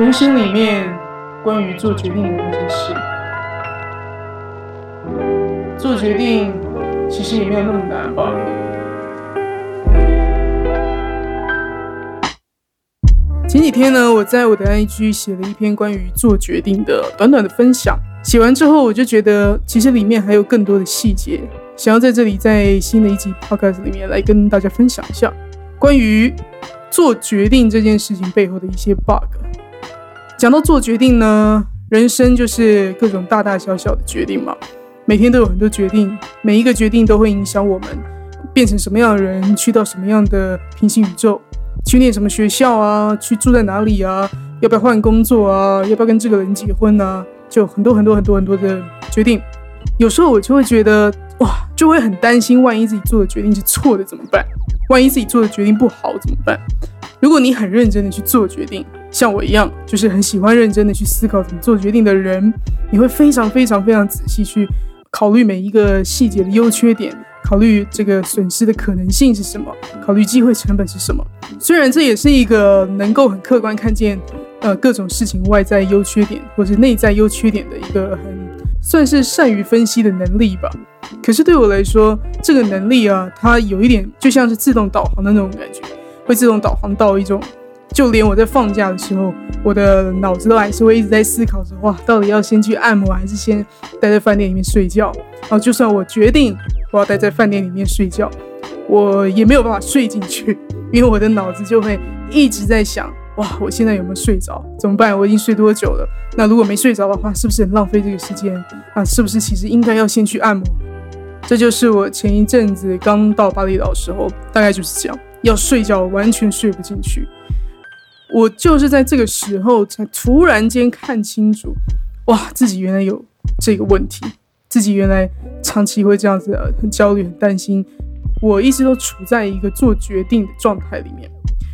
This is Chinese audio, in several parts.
人生里面关于做决定的那些事，做决定其实也没有那么难吧。前几天呢，我在我的 IG 写了一篇关于做决定的短短的分享。写完之后，我就觉得其实里面还有更多的细节，想要在这里在新的一集 Podcast 里面来跟大家分享一下关于做决定这件事情背后的一些 bug。讲到做决定呢，人生就是各种大大小小的决定嘛，每天都有很多决定，每一个决定都会影响我们变成什么样的人，去到什么样的平行宇宙，去念什么学校啊，去住在哪里啊，要不要换工作啊，要不要跟这个人结婚啊。就很多很多很多很多的决定，有时候我就会觉得哇，就会很担心，万一自己做的决定是错的怎么办？万一自己做的决定不好怎么办？如果你很认真的去做决定，像我一样，就是很喜欢认真的去思考怎么做决定的人，你会非常非常非常仔细去考虑每一个细节的优缺点，考虑这个损失的可能性是什么，考虑机会成本是什么。虽然这也是一个能够很客观看见。呃，各种事情外在优缺点，或是内在优缺点的一个很算是善于分析的能力吧。可是对我来说，这个能力啊，它有一点就像是自动导航的那种感觉，会自动导航到一种，就连我在放假的时候，我的脑子都还是会一直在思考着，哇，到底要先去按摩，还是先待在饭店里面睡觉？然后就算我决定我要待在饭店里面睡觉，我也没有办法睡进去，因为我的脑子就会一直在想。哇，我现在有没有睡着？怎么办？我已经睡多久了？那如果没睡着的话，是不是很浪费这个时间？啊，是不是其实应该要先去按摩？这就是我前一阵子刚到巴厘岛的时候，大概就是这样，要睡觉完全睡不进去。我就是在这个时候才突然间看清楚，哇，自己原来有这个问题，自己原来长期会这样子，很焦虑、很担心。我一直都处在一个做决定的状态里面。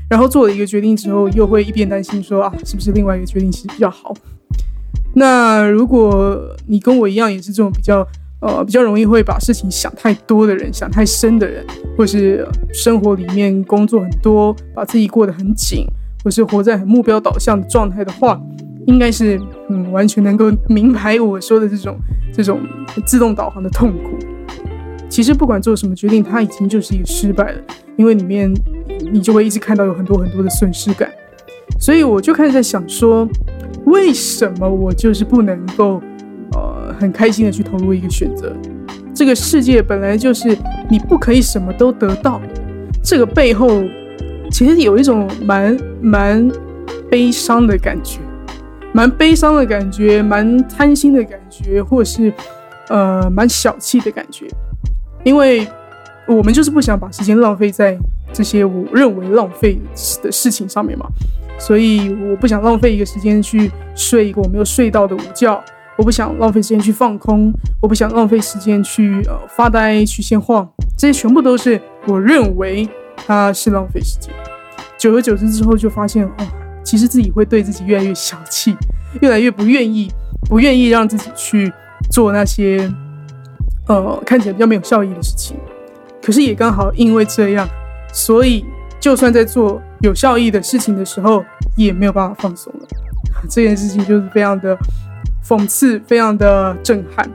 然后做了一个决定之后，又会一边担心说啊，是不是另外一个决定其实比较好？那如果你跟我一样，也是这种比较呃比较容易会把事情想太多的人，想太深的人，或是生活里面工作很多，把自己过得很紧，或是活在很目标导向的状态的话，应该是嗯完全能够明白我说的这种这种自动导航的痛苦。其实不管做什么决定，它已经就是一个失败了，因为里面。你就会一直看到有很多很多的损失感，所以我就开始在想说，为什么我就是不能够，呃，很开心的去投入一个选择？这个世界本来就是你不可以什么都得到，这个背后其实有一种蛮蛮悲伤的感觉，蛮悲伤的感觉，蛮贪心的感觉，或是呃蛮小气的感觉，因为我们就是不想把时间浪费在。这些我认为浪费的事情上面嘛，所以我不想浪费一个时间去睡一个我没有睡到的午觉，我不想浪费时间去放空，我不想浪费时间去呃发呆去闲晃，这些全部都是我认为他是浪费时间。久而久之之后，就发现哦，其实自己会对自己越来越小气，越来越不愿意，不愿意让自己去做那些呃看起来比较没有效益的事情。可是也刚好因为这样。所以，就算在做有效益的事情的时候，也没有办法放松了。这件事情就是非常的讽刺，非常的震撼。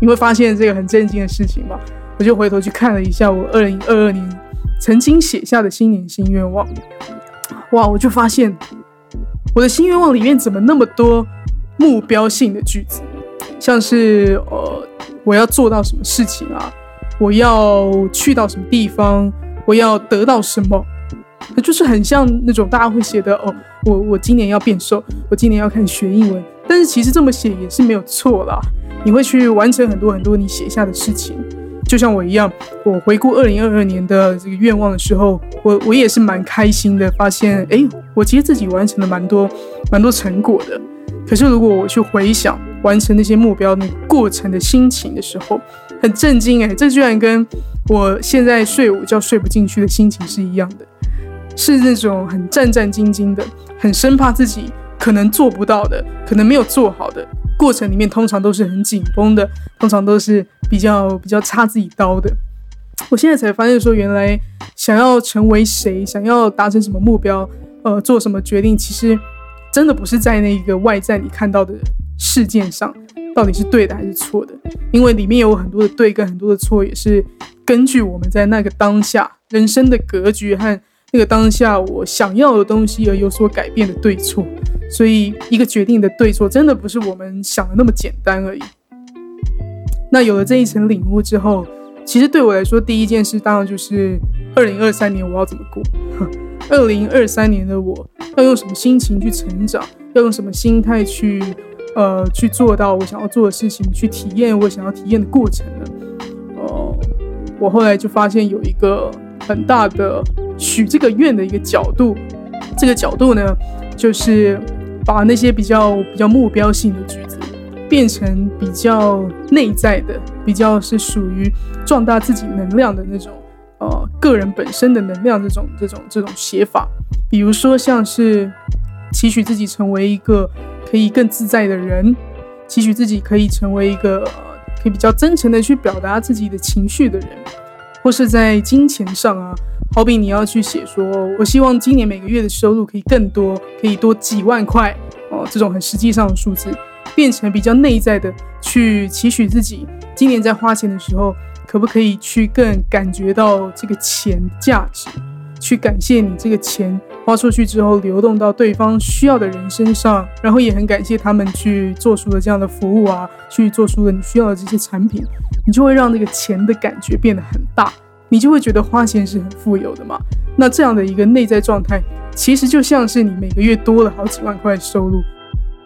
你会发现这个很震惊的事情吗？我就回头去看了一下我二零二二年曾经写下的新年新愿望。哇，我就发现我的新愿望里面怎么那么多目标性的句子，像是呃，我要做到什么事情啊？我要去到什么地方？我要得到什么？就是很像那种大家会写的哦，我我今年要变瘦，我今年要开始学英文。但是其实这么写也是没有错啦。你会去完成很多很多你写下的事情，就像我一样。我回顾二零二二年的这个愿望的时候，我我也是蛮开心的，发现哎，我其实自己完成了蛮多蛮多成果的。可是如果我去回想完成那些目标那过程的心情的时候，很震惊哎，这居然跟我现在睡午觉睡不进去的心情是一样的，是那种很战战兢兢的，很生怕自己可能做不到的，可能没有做好的过程里面，通常都是很紧绷的，通常都是比较比较插自己刀的。我现在才发现说，原来想要成为谁，想要达成什么目标，呃，做什么决定，其实真的不是在那个外在你看到的事件上到底是对的还是错的，因为里面有很多的对跟很多的错，也是根据我们在那个当下人生的格局和那个当下我想要的东西而有所改变的对错。所以一个决定的对错，真的不是我们想的那么简单而已。那有了这一层领悟之后，其实对我来说，第一件事当然就是二零二三年我要怎么过。二零二三年的我要用什么心情去成长？要用什么心态去，呃，去做到我想要做的事情，去体验我想要体验的过程呢？哦，我后来就发现有一个很大的许这个愿的一个角度，这个角度呢，就是把那些比较比较目标性的，变成比较内在的，比较是属于壮大自己能量的那种。呃，个人本身的能量这种这种这种写法，比如说像是期许自己成为一个可以更自在的人，期许自己可以成为一个可以比较真诚的去表达自己的情绪的人，或是在金钱上啊，好比你要去写说，我希望今年每个月的收入可以更多，可以多几万块哦，这种很实际上的数字，变成比较内在的去期许自己，今年在花钱的时候。可不可以去更感觉到这个钱价值，去感谢你这个钱花出去之后流动到对方需要的人身上，然后也很感谢他们去做出了这样的服务啊，去做出了你需要的这些产品，你就会让这个钱的感觉变得很大，你就会觉得花钱是很富有的嘛。那这样的一个内在状态，其实就像是你每个月多了好几万块收入。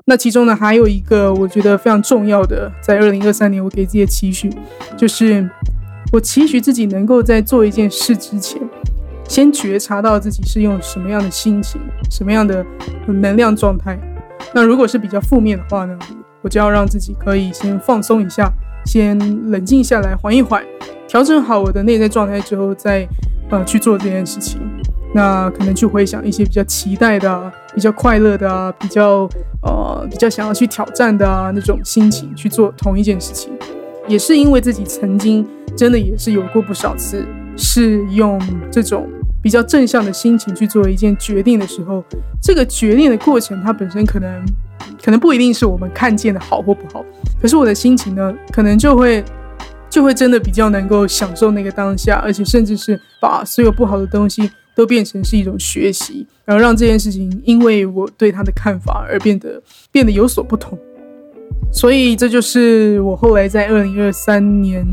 那其中呢，还有一个我觉得非常重要的，在二零二三年我给自己的期许，就是我期许自己能够在做一件事之前，先觉察到自己是用什么样的心情、什么样的能量状态。那如果是比较负面的话呢，我就要让自己可以先放松一下，先冷静下来，缓一缓，调整好我的内在状态之后，再呃去做这件事情。那可能去回想一些比较期待的、比较快乐的，比较呃比较想要去挑战的那种心情去做同一件事情，也是因为自己曾经真的也是有过不少次是用这种比较正向的心情去做一件决定的时候，这个决定的过程它本身可能可能不一定是我们看见的好或不好，可是我的心情呢，可能就会就会真的比较能够享受那个当下，而且甚至是把所有不好的东西。都变成是一种学习，然后让这件事情因为我对他的看法而变得变得有所不同。所以这就是我后来在二零二三年，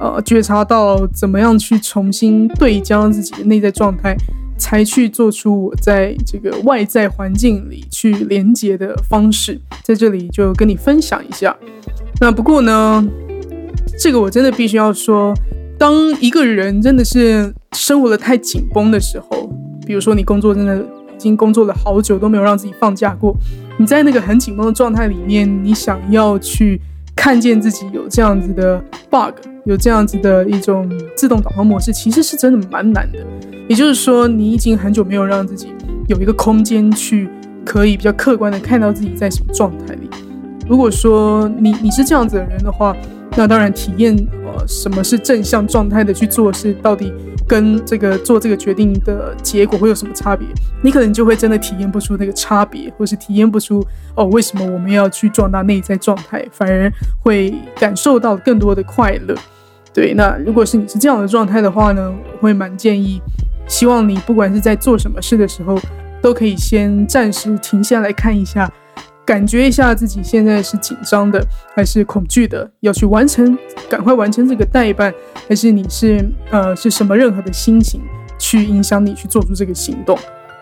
呃，觉察到怎么样去重新对焦自己的内在状态，才去做出我在这个外在环境里去连接的方式。在这里就跟你分享一下。那不过呢，这个我真的必须要说。当一个人真的是生活的太紧绷的时候，比如说你工作真的已经工作了好久都没有让自己放假过，你在那个很紧绷的状态里面，你想要去看见自己有这样子的 bug，有这样子的一种自动导航模式，其实是真的蛮难的。也就是说，你已经很久没有让自己有一个空间去可以比较客观的看到自己在什么状态里。如果说你你是这样子的人的话，那当然体验呃。什么是正向状态的去做事？到底跟这个做这个决定的结果会有什么差别？你可能就会真的体验不出那个差别，或是体验不出哦，为什么我们要去壮大内在状态，反而会感受到更多的快乐。对，那如果是你是这样的状态的话呢，我会蛮建议，希望你不管是在做什么事的时候，都可以先暂时停下来看一下。感觉一下自己现在是紧张的还是恐惧的，要去完成，赶快完成这个代办，还是你是呃是什么任何的心情去影响你去做出这个行动？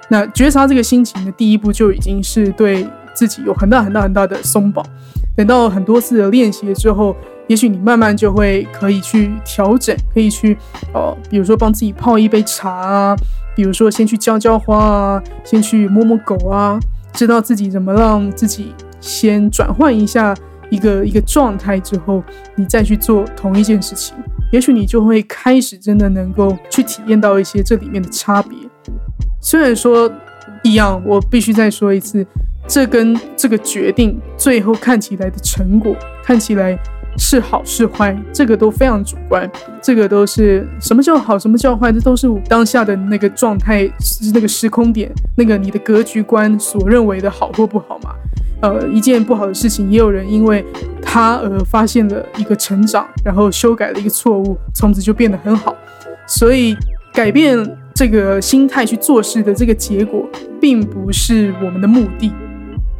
那觉察这个心情的第一步就已经是对自己有很大很大很大的松绑。等到很多次的练习之后，也许你慢慢就会可以去调整，可以去呃，比如说帮自己泡一杯茶啊，比如说先去浇浇花啊，先去摸摸狗啊。知道自己怎么让自己先转换一下一个一个状态之后，你再去做同一件事情，也许你就会开始真的能够去体验到一些这里面的差别。虽然说一样，我必须再说一次，这跟这个决定最后看起来的成果，看起来是好是坏，这个都非常主观，这个都是什么叫好，什么叫坏，这都是当下的那个状态，那个时空点，那个你的格局观所认为的好或不好嘛。呃，一件不好的事情，也有人因为他而发现了一个成长，然后修改了一个错误，从此就变得很好。所以改变这个心态去做事的这个结果，并不是我们的目的。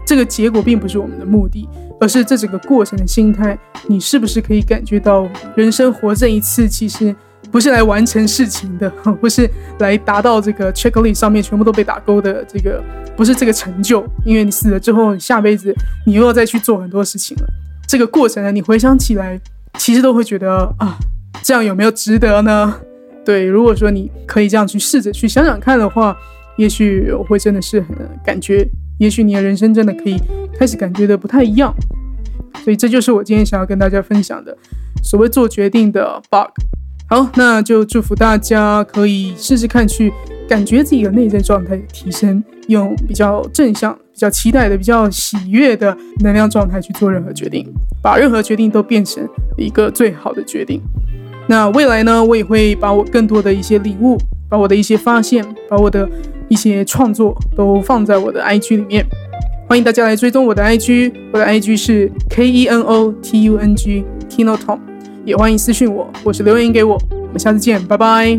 这个结果并不是我们的目的，而是这整个过程的心态。你是不是可以感觉到，人生活这一次，其实不是来完成事情的，不是来达到这个 checklist 上面全部都被打勾的这个，不是这个成就。因为你死了之后，下辈子你又要再去做很多事情了。这个过程呢，你回想起来，其实都会觉得啊，这样有没有值得呢？对，如果说你可以这样去试着去想想看的话，也许我会真的是很感觉。也许你的人生真的可以开始感觉的不太一样，所以这就是我今天想要跟大家分享的所谓做决定的 bug。好，那就祝福大家可以试试看去感觉自己的内在状态提升，用比较正向、比较期待的、比较喜悦的能量状态去做任何决定，把任何决定都变成一个最好的决定。那未来呢，我也会把我更多的一些领悟，把我的一些发现，把我的。一些创作都放在我的 IG 里面，欢迎大家来追踪我的 IG，我的 IG 是 K E N O T U N G Kino Tom，也欢迎私信我或是留言给我，我们下次见，拜拜。